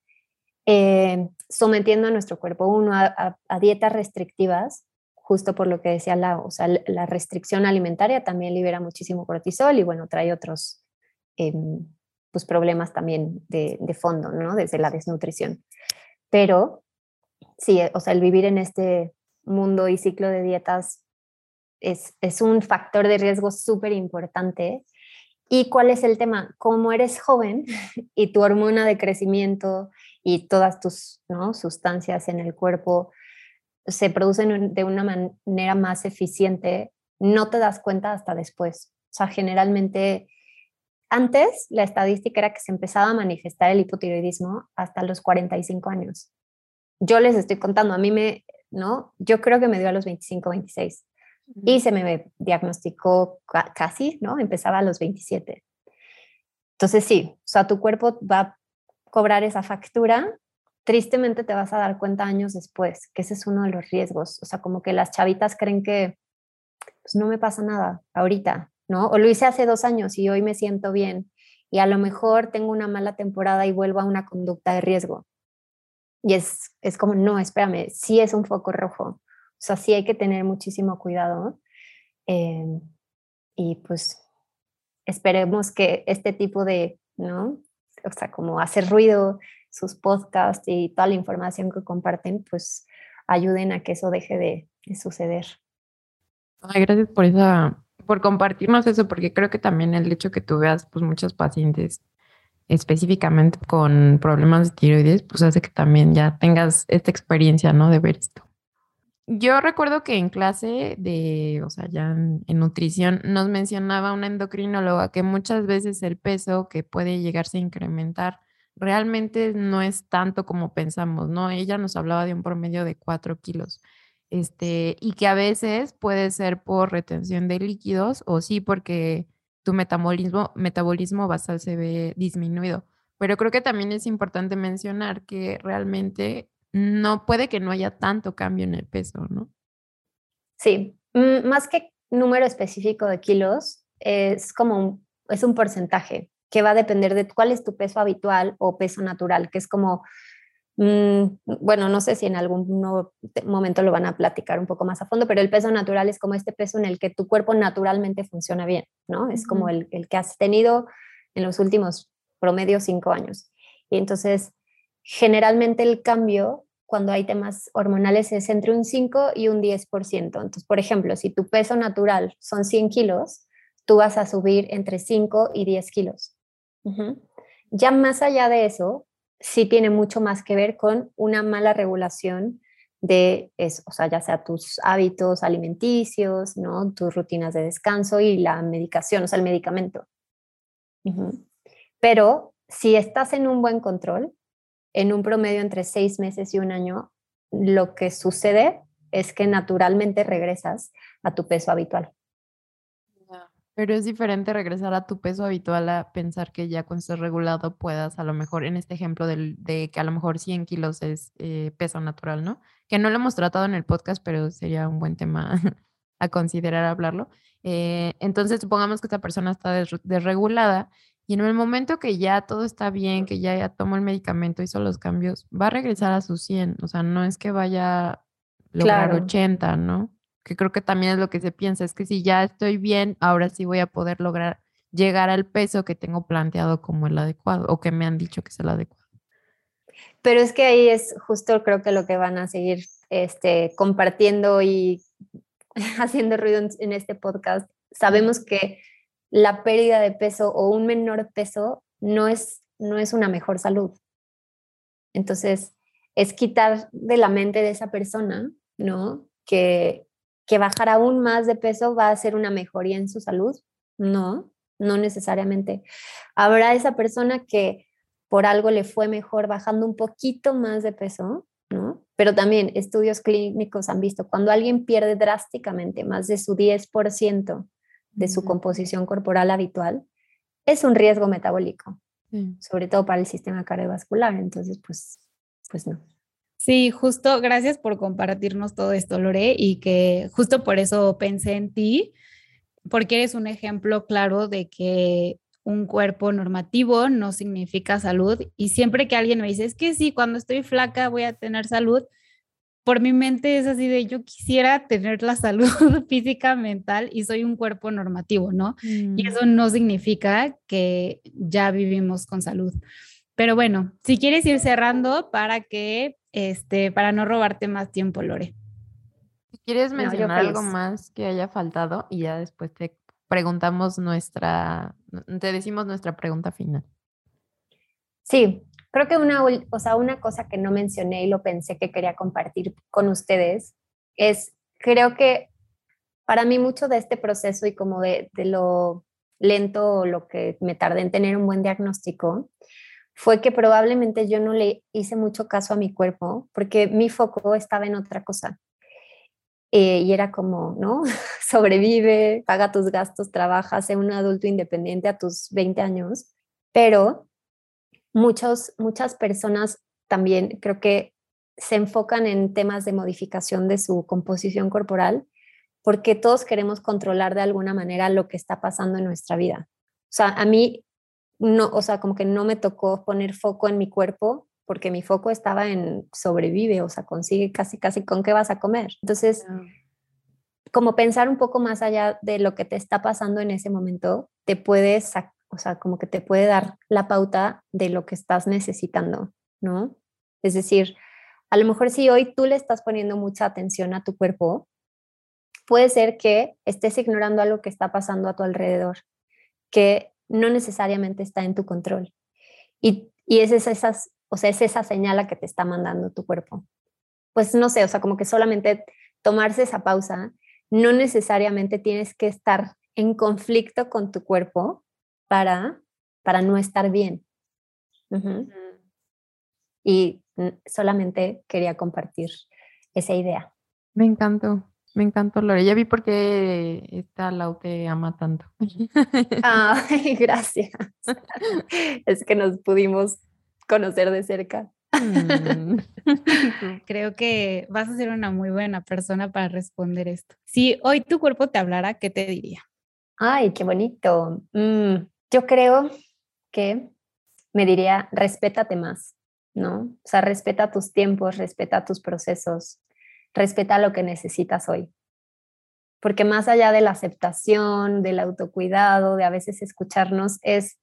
eh, sometiendo a nuestro cuerpo uno a, dietas restrictivas, justo por lo que decía la, o sea, la restricción alimentaria también libera muchísimo cortisol y bueno, trae otros em, pues problemas también de, de, fondo, ¿no? Desde la desnutrición. Pero sí, o sea, el vivir en este mundo y ciclo de dietas es, es un factor de riesgo súper importante. ¿Y cuál es el tema? Como eres joven *laughs* y tu hormona de crecimiento y todas tus ¿no? sustancias en el cuerpo se producen de una manera más eficiente, no te das cuenta hasta después. O sea, generalmente antes la estadística era que se empezaba a manifestar el hipotiroidismo hasta los 45 años. Yo les estoy contando, a mí me, ¿no? Yo creo que me dio a los 25, 26 y se me diagnosticó casi, ¿no? Empezaba a los 27. Entonces sí, o sea, tu cuerpo va a cobrar esa factura, tristemente te vas a dar cuenta años después, que ese es uno de los riesgos, o sea, como que las chavitas creen que pues no me pasa nada ahorita, ¿no? O lo hice hace dos años y hoy me siento bien y a lo mejor tengo una mala temporada y vuelvo a una conducta de riesgo. Y es, es como, no, espérame, sí es un foco rojo, o sea, sí hay que tener muchísimo cuidado. Eh, y pues esperemos que este tipo de, ¿no? O sea, como hacer ruido, sus podcasts y toda la información que comparten, pues ayuden a que eso deje de, de suceder. Ay, gracias por esa, por compartirnos eso, porque creo que también el hecho que tú veas, pues muchos pacientes específicamente con problemas de tiroides, pues hace que también ya tengas esta experiencia, ¿no? De ver esto. Yo recuerdo que en clase de, o sea, ya en, nutrición, nos mencionaba una endocrinóloga que muchas veces el peso que puede llegarse a incrementar realmente no es tanto como pensamos, ¿no? Ella nos hablaba de un promedio de 4 kilos, este, y que a veces puede ser por retención de líquidos o sí porque tu metabolismo, metabolismo basal se ve disminuido. Pero creo que también es importante mencionar que realmente no puede que no haya tanto cambio en el peso, ¿no? Sí, mm, más que número específico de kilos, es como un, es un porcentaje que va a depender de cuál es tu peso habitual o peso natural, que es como, mm, bueno, no sé si en algún momento lo van a platicar un poco más a fondo, pero el peso natural es como este peso en el que tu cuerpo naturalmente funciona bien, ¿no? Es como el, el que has tenido en los últimos promedio cinco años. Y entonces, generalmente el cambio cuando hay temas hormonales es entre un 5 y un 10%. Entonces, por ejemplo, si tu peso natural son 100 kilos, tú vas a subir entre 5 y 10 kilos. Ya más allá de eso, sí tiene mucho más que ver con una mala regulación de eso, o sea, ya sea tus hábitos alimenticios, ¿no? tus rutinas de descanso y la medicación, o sea, el medicamento. Pero si estás en un buen control, en un promedio entre seis meses y un año, lo que sucede es que naturalmente regresas a tu peso habitual. Pero es diferente regresar a tu peso habitual a pensar que ya cuando estés regulado puedas, a lo mejor, en este ejemplo de que a lo mejor 100 kilos es eh, peso natural, ¿no? Que no lo hemos tratado en el podcast, pero sería un buen tema *laughs* a considerar hablarlo. Eh, entonces, supongamos que esta persona está desregulada y en el momento que ya todo está bien, que ya, ya tomó el medicamento, hizo los cambios, va a regresar a sus 100. O sea, no es que vaya a lograr 80, ¿no? Que creo que también es lo que se piensa, es que si ya estoy bien, ahora sí voy a poder lograr llegar al peso que tengo planteado como el adecuado o que me han dicho que es el adecuado. Pero es que ahí es justo creo que lo que van a seguir este, compartiendo y *laughs* haciendo ruido en este podcast. Sabemos que la pérdida de peso o un menor peso no es, no es una mejor salud. Entonces, es quitar de la mente de esa persona, ¿no? Que, que bajar aún más de peso va a ser una mejoría en su salud. No, no necesariamente. Habrá esa persona que por algo le fue mejor bajando un poquito más de peso, ¿no? Pero también estudios clínicos han visto cuando alguien pierde drásticamente más de su 10% de su composición corporal habitual, es un riesgo metabólico, sobre todo para el sistema cardiovascular. Entonces, pues, pues no. Sí, justo, gracias por compartirnos todo esto, Lore, y que justo por eso pensé en ti, porque eres un ejemplo claro de que un cuerpo normativo no significa salud. Y siempre que alguien me dice, es que sí, cuando estoy flaca voy a tener salud, por mi mente es así de yo quisiera tener la *laughs* salud física, mental y soy un cuerpo normativo, ¿no? Y mm. eso no significa que ya vivimos con salud. Pero bueno, si quieres ir cerrando para que, este, para no robarte más tiempo, Lore. Si quieres mencionar algo más que haya faltado y ya después te preguntamos nuestra, te decimos nuestra pregunta final. Sí, Creo que una, o sea, una cosa que no mencioné y lo pensé que quería compartir con ustedes es, creo que para mí mucho de este proceso y como de, de lo lento o lo que me tardé en tener un buen diagnóstico, fue que probablemente yo no le hice mucho caso a mi cuerpo porque mi foco estaba en otra cosa. Eh, y era como, ¿no? *laughs* Sobrevive, paga tus gastos, trabaja, sé un adulto independiente a tus 20 años, pero muchos, muchas personas también creo que se enfocan en temas de modificación de su composición corporal porque todos queremos controlar de alguna manera lo que está pasando en nuestra vida. O sea, a mí no, o sea, como que no me tocó poner foco en mi cuerpo porque mi foco estaba en sobrevive, o sea, consigue casi, casi con qué vas a comer. Entonces, como pensar un poco más allá de lo que te está pasando en ese momento, te puedes, o sea, como que te puede dar la pauta de lo que estás necesitando, ¿no? Es decir, a lo mejor si hoy tú le estás poniendo mucha atención a tu cuerpo, puede ser que estés ignorando algo que está pasando a tu alrededor, que no necesariamente está en tu control. Y, y es, esas, o sea, es esa señal a que te está mandando tu cuerpo. Pues no sé, o sea, como que solamente tomarse esa pausa, no necesariamente tienes que estar en conflicto con tu cuerpo para, para no estar bien. Y solamente quería compartir esa idea. Me encantó. Me encantó, Lore. Ya vi por qué esta Lau te ama tanto. *laughs* Ay, gracias. *laughs* Es que nos pudimos conocer de cerca. Mm. *laughs* Creo que vas a ser una muy buena persona para responder esto. Si hoy tu cuerpo te hablara, ¿qué te diría? Ay, qué bonito. Mm, yo creo que me diría, respétate más, ¿no? O sea, respeta tus tiempos, respeta tus procesos, respeta lo que necesitas hoy. Porque más allá de la aceptación, del autocuidado, de a veces escucharnos, es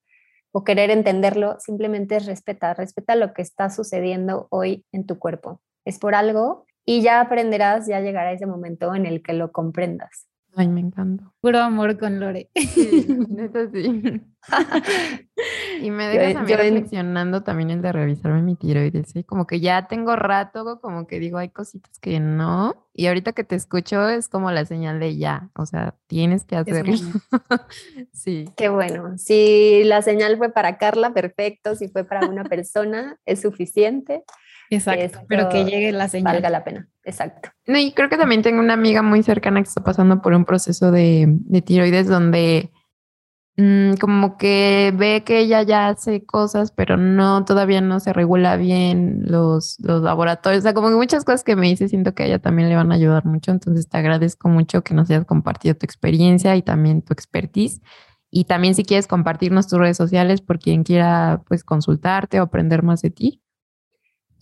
o querer entenderlo, simplemente es respetar, respeta lo que está sucediendo hoy en tu cuerpo. Es por algo y ya aprenderás, ya llegará ese momento en el que lo comprendas. Ay, me encanta. Puro amor con Lore. Sí, *laughs* neta sí. y me dejas a mí reflexionando también el de revisarme mi tiroides. ¿sí? Como que ya tengo rato, como que digo, hay cositas que no. Y ahorita que te escucho es como la señal de ya. O sea, tienes que hacerlo. *laughs* sí. Qué bueno. Si la señal fue para Carla, perfecto. Si fue para una persona, es suficiente. Exacto, pero que llegue la señal. Valga la pena, exacto. No, y creo que también tengo una amiga muy cercana que está pasando por un proceso de, de tiroides donde mm, como que ve que ella ya hace cosas, pero no, todavía no se regula bien los, los laboratorios. O sea, como que muchas cosas que me dice, siento que a ella también le van a ayudar mucho. Entonces te agradezco mucho que nos hayas compartido tu experiencia y también tu expertise. Y también si quieres compartirnos tus redes sociales por quien quiera pues consultarte o aprender más de ti.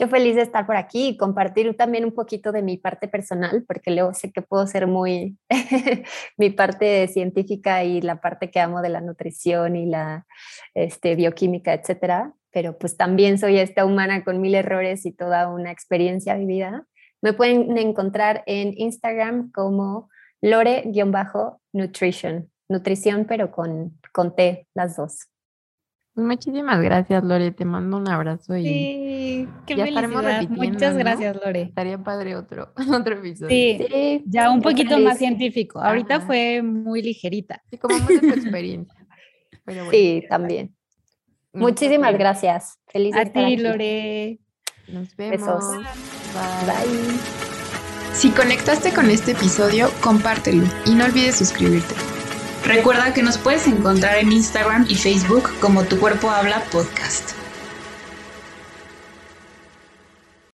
Yo feliz de estar por aquí y compartir también un poquito de mi parte personal, porque luego sé que puedo ser muy *laughs* mi parte científica y la parte que amo de la nutrición y la este, bioquímica, etcétera. Pero pues también soy esta humana con mil errores y toda una experiencia vivida. Me pueden encontrar en Instagram como lore-nutrition, nutrición pero con, con T, las dos. Muchísimas gracias, Lore. Te mando un abrazo y sí, qué ya estaremos repitiendo. Muchas gracias, Lore. Estaría padre otro, *laughs* otro episodio. Sí, ya un poquito más científico. Ahorita fue muy ligerita. Sí, como más de tu *laughs* experiencia. sí, también. Muchísimas gracias. Feliz A ti, Lore. Nos vemos. Bye. Si conectaste con este episodio, compártelo y no olvides suscribirte. Recuerda que nos puedes encontrar en Instagram y Facebook como Tu Cuerpo Habla Podcast.